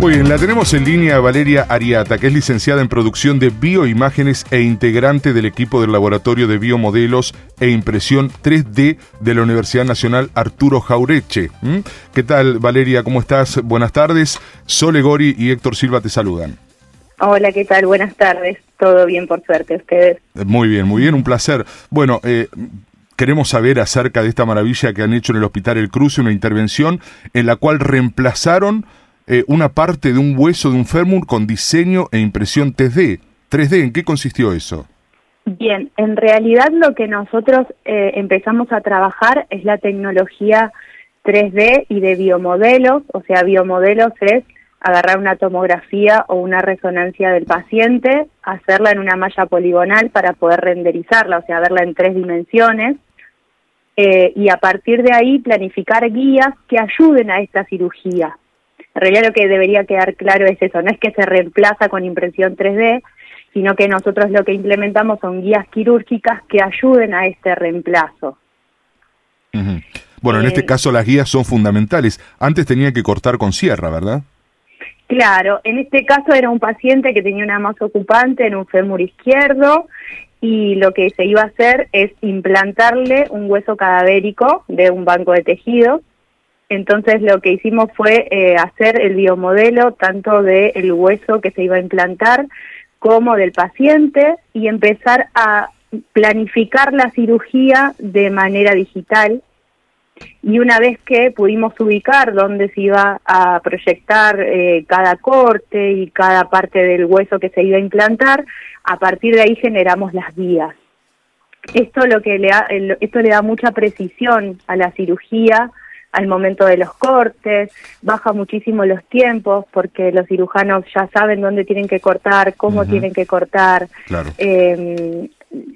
Muy bien, la tenemos en línea Valeria Ariata, que es licenciada en producción de bioimágenes e integrante del equipo del Laboratorio de Biomodelos e Impresión 3D de la Universidad Nacional Arturo Jaureche. ¿Mm? ¿Qué tal, Valeria? ¿Cómo estás? Buenas tardes. Sole Gori y Héctor Silva te saludan. Hola, ¿qué tal? Buenas tardes. Todo bien, por suerte, ustedes. Muy bien, muy bien, un placer. Bueno, eh, queremos saber acerca de esta maravilla que han hecho en el Hospital El Cruce, una intervención en la cual reemplazaron eh, una parte de un hueso de un fémur con diseño e impresión 3D. 3D, ¿en qué consistió eso? Bien, en realidad lo que nosotros eh, empezamos a trabajar es la tecnología 3D y de biomodelos, o sea, biomodelos es agarrar una tomografía o una resonancia del paciente, hacerla en una malla poligonal para poder renderizarla, o sea, verla en tres dimensiones, eh, y a partir de ahí planificar guías que ayuden a esta cirugía. En realidad lo que debería quedar claro es eso, no es que se reemplaza con impresión 3D, sino que nosotros lo que implementamos son guías quirúrgicas que ayuden a este reemplazo. Bueno, en este eh, caso las guías son fundamentales. Antes tenía que cortar con sierra, ¿verdad? Claro, en este caso era un paciente que tenía una masa ocupante en un fémur izquierdo y lo que se iba a hacer es implantarle un hueso cadavérico de un banco de tejidos entonces lo que hicimos fue eh, hacer el biomodelo tanto del hueso que se iba a implantar como del paciente y empezar a planificar la cirugía de manera digital. Y una vez que pudimos ubicar dónde se iba a proyectar eh, cada corte y cada parte del hueso que se iba a implantar, a partir de ahí generamos las vías. Esto, lo que le esto le da mucha precisión a la cirugía, al momento de los cortes, baja muchísimo los tiempos porque los cirujanos ya saben dónde tienen que cortar, cómo tienen que cortar. Em,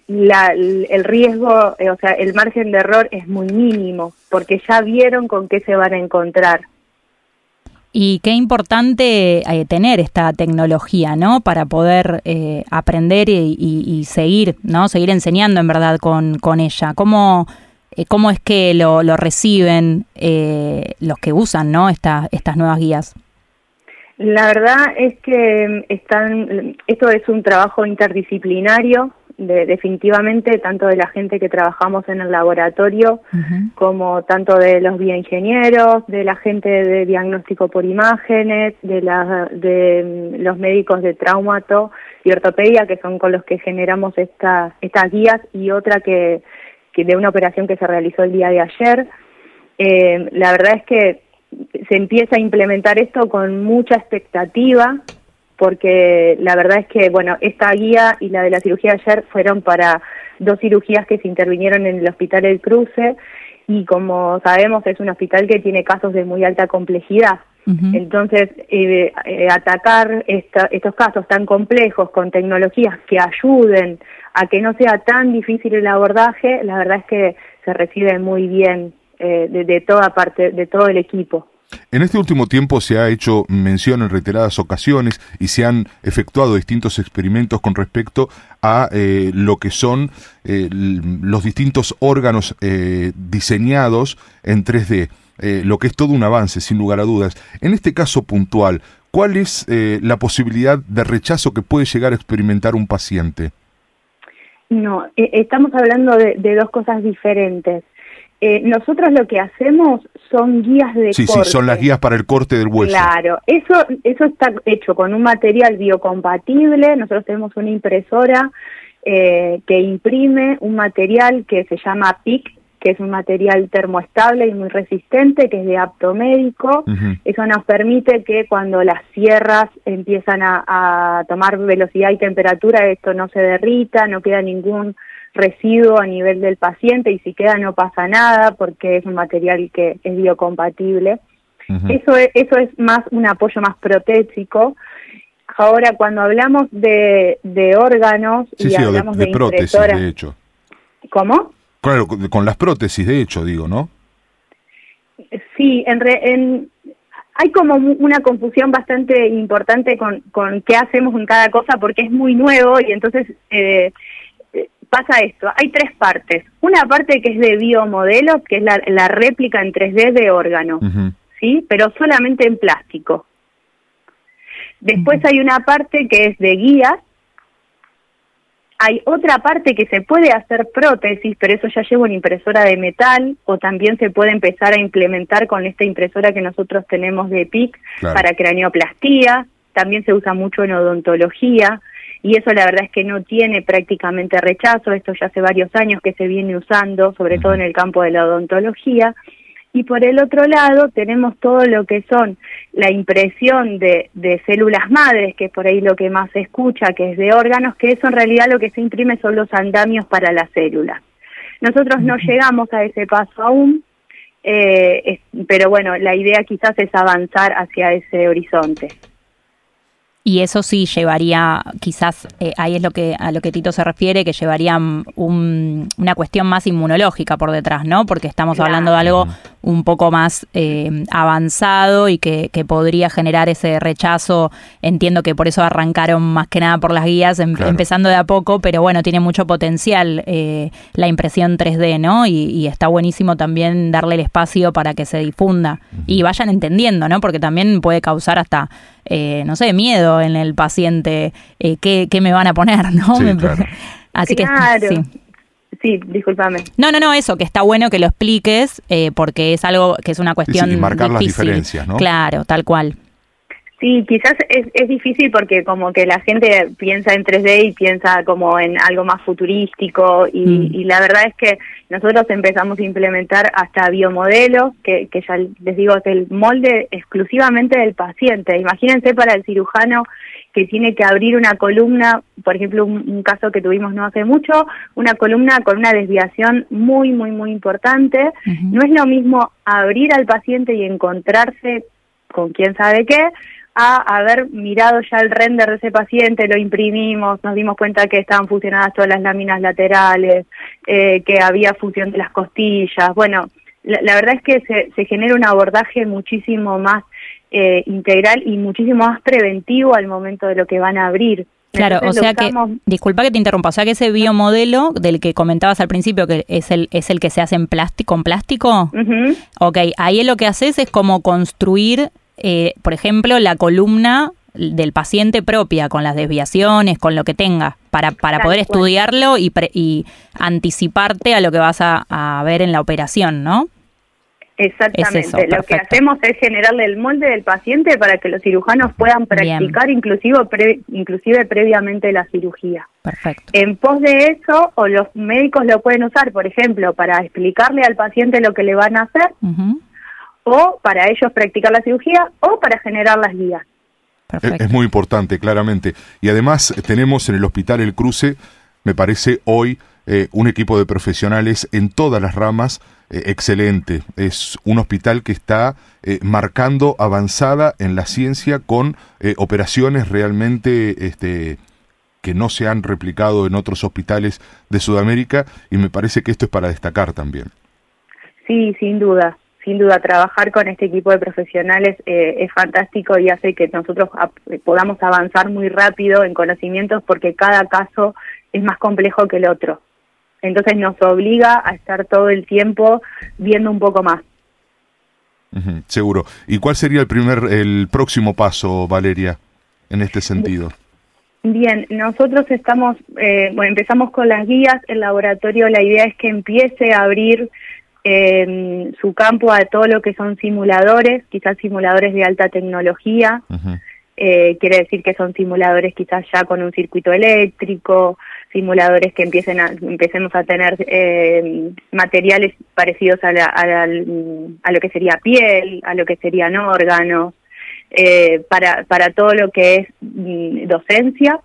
el riesgo, eh, o sea, el margen de error es muy mínimo porque ya vieron con qué se van a encontrar. Y qué importante eh, tener esta tecnología, ¿no? Para poder eh, aprender y, seguir, ¿no? Seguir enseñando en verdad con, con ella. ¿Cómo, ¿Cómo es que lo, lo reciben eh, los que usan ¿no? Esta, estas nuevas guías? La verdad es que están, esto es un trabajo interdisciplinario, de, definitivamente, tanto de la gente que trabajamos en el laboratorio, como tanto de los bioingenieros, de la gente de diagnóstico por imágenes, de, la, de los médicos de traumato y ortopedia, que son con los que generamos esta, estas guías, y otra que que de una operación que se realizó el día de ayer. Eh, la verdad es que se empieza a implementar esto con mucha expectativa, porque la verdad es que, bueno, esta guía y la de la cirugía de ayer fueron para dos cirugías que se intervinieron en el Hospital El Cruce, y como sabemos es un hospital que tiene casos de muy alta complejidad. Entonces, eh, eh, atacar estos casos tan complejos con tecnologías que ayuden a que no sea tan difícil el abordaje, la verdad es que se recibe muy bien eh, de, toda parte, de todo el equipo. En este último tiempo se ha hecho mención en reiteradas ocasiones y se han efectuado distintos experimentos con respecto a eh, lo que son eh, los distintos órganos diseñados en 3D, lo que es todo un avance, sin lugar a dudas. En este caso puntual, ¿cuál es la posibilidad de rechazo que puede llegar a experimentar un paciente? No, eh, estamos hablando de, dos cosas diferentes. Eh, nosotros lo que hacemos son guías de sí, corte. Sí, son las guías para el corte del hueso. Claro, eso, eso está hecho con un material biocompatible. Nosotros tenemos una impresora eh, que imprime un material que se llama PIC, que es un material termoestable y muy resistente, que es de apto médico. Eso nos permite que cuando las sierras empiezan a, tomar velocidad y temperatura, esto no se derrita, no queda ningún residuo a nivel del paciente y si queda no pasa nada porque es un material que es biocompatible. Eso es, eso es más un apoyo más protésico. Ahora, cuando hablamos de, de órganos y hablamos de, de, prótesis, de hecho. ¿Cómo? Claro, con las prótesis, de hecho, digo, ¿no? Sí, en, hay como una confusión bastante importante con, con qué hacemos en cada cosa porque es muy nuevo y entonces eh, pasa esto. Hay tres partes. Una parte que es de biomodelos, que es la, réplica en 3D de órganos, ¿sí? Pero solamente en plástico. Después hay una parte que es de guías, hay otra parte que se puede hacer prótesis, pero eso ya lleva una impresora de metal o también se puede empezar a implementar con esta impresora que nosotros tenemos de PIC para craneoplastía, también se usa mucho en odontología y eso la verdad es que no tiene prácticamente rechazo, esto ya hace varios años que se viene usando, sobre todo en el campo de la odontología. Y por el otro lado tenemos todo lo que son la impresión de, células madres, que es por ahí lo que más se escucha, que es de órganos, que eso en realidad lo que se imprime son los andamios para las células. Nosotros no llegamos a ese paso aún, eh, pero bueno, la idea quizás es avanzar hacia ese horizonte. Y eso sí llevaría, quizás eh, ahí es lo que a lo que Tito se refiere, que llevaría una cuestión más inmunológica por detrás, ¿no? Porque estamos hablando de algo un poco más eh, avanzado y que, podría generar ese rechazo. Entiendo que por eso arrancaron más que nada por las guías, em, empezando de a poco, pero bueno, tiene mucho potencial eh, la impresión 3D, ¿no? Y, está buenísimo también darle el espacio para que se difunda y vayan entendiendo, ¿no? Porque también puede causar hasta eh, no sé, miedo en el paciente, eh, ¿qué, me van a poner, ¿no? Así que sí. Sí, discúlpame. No, no, no, eso, que está bueno que lo expliques, eh, porque es algo que es una cuestión. y marcar las diferencias, ¿no? Claro, tal cual. Sí, quizás es, es difícil porque como que la gente piensa en 3D y piensa como en algo más futurístico y, mm. y la verdad es que nosotros empezamos a implementar hasta biomodelos, que, que ya les digo, es el molde exclusivamente del paciente. Imagínense para el cirujano que tiene que abrir una columna, por ejemplo, un, caso que tuvimos no hace mucho, una columna con una desviación muy, muy, muy importante. No es lo mismo abrir al paciente y encontrarse con quién sabe qué, a haber mirado ya el render de ese paciente, lo imprimimos, nos dimos cuenta que estaban fusionadas todas las láminas laterales, eh, que había fusión de las costillas. Bueno, la, verdad es que se, se, genera un abordaje muchísimo más eh, integral y muchísimo más preventivo al momento de lo que van a abrir. Claro, o sea que, disculpa que te interrumpa, o sea que ese biomodelo del que comentabas al principio, que es el, es el que se hace en plástico, con plástico, ok, ahí lo que haces es como construir eh, por ejemplo, la columna del paciente propia, con las desviaciones, con lo que tenga, para, para poder estudiarlo y, y anticiparte a lo que vas a, ver en la operación, ¿no? Exactamente. lo que hacemos es generarle el molde del paciente para que los cirujanos puedan practicar inclusive, inclusive previamente la cirugía. Perfecto. En pos de eso, o los médicos lo pueden usar, por ejemplo, para explicarle al paciente lo que le van a hacer, o para ellos practicar la cirugía o para generar las guías. Es, muy importante, claramente. Y además tenemos en el hospital El Cruce, me parece hoy, eh, un equipo de profesionales en todas las ramas eh, excelente. Es un hospital que está eh, marcando avanzada en la ciencia con operaciones realmente este, que no se han replicado en otros hospitales de Sudamérica y me parece que esto es para destacar también. Sí, sin duda sin duda trabajar con este equipo de profesionales eh, es fantástico y hace que nosotros podamos avanzar muy rápido en conocimientos porque cada caso es más complejo que el otro. Entonces nos obliga a estar todo el tiempo viendo un poco más. seguro. ¿Y cuál sería el primer, el próximo paso, Valeria, en este sentido? Bien, nosotros estamos, eh, bueno, empezamos con las guías, el laboratorio, la idea es que empiece a abrir eh, su campo a todo lo que son simuladores, quizás simuladores de alta tecnología, eh, quiere decir que son simuladores quizás ya con un circuito eléctrico, simuladores que empiecen a, empecemos a tener eh, materiales parecidos a, a, lo que sería piel, a lo que serían órganos, eh, para, para todo lo que es mm, docencia.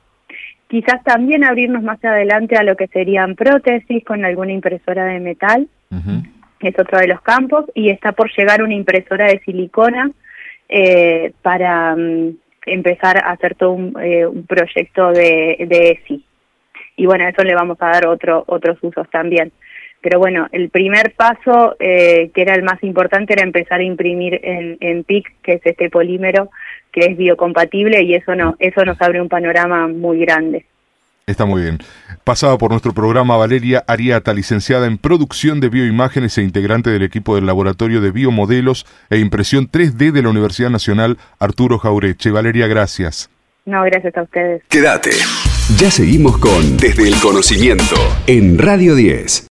Quizás también abrirnos más adelante a lo que serían prótesis con alguna impresora de metal es otro de los campos, y está por llegar una impresora de silicona eh, para mm, empezar a hacer todo un, eh, proyecto de, de ESI. Y bueno, a eso le vamos a dar otro, otros usos también. Pero bueno, el primer paso, eh, que era el más importante, era empezar a imprimir en, en PIC, que es este polímero que es biocompatible y eso, no, eso nos abre un panorama muy grande. Está muy bien. Pasaba por nuestro programa Valeria Ariata, licenciada en producción de bioimágenes e integrante del equipo del Laboratorio de Biomodelos e Impresión 3D de la Universidad Nacional Arturo Jaureche. Valeria, gracias. No, gracias a ustedes. Quédate. Ya seguimos con Desde el Conocimiento en Radio 10.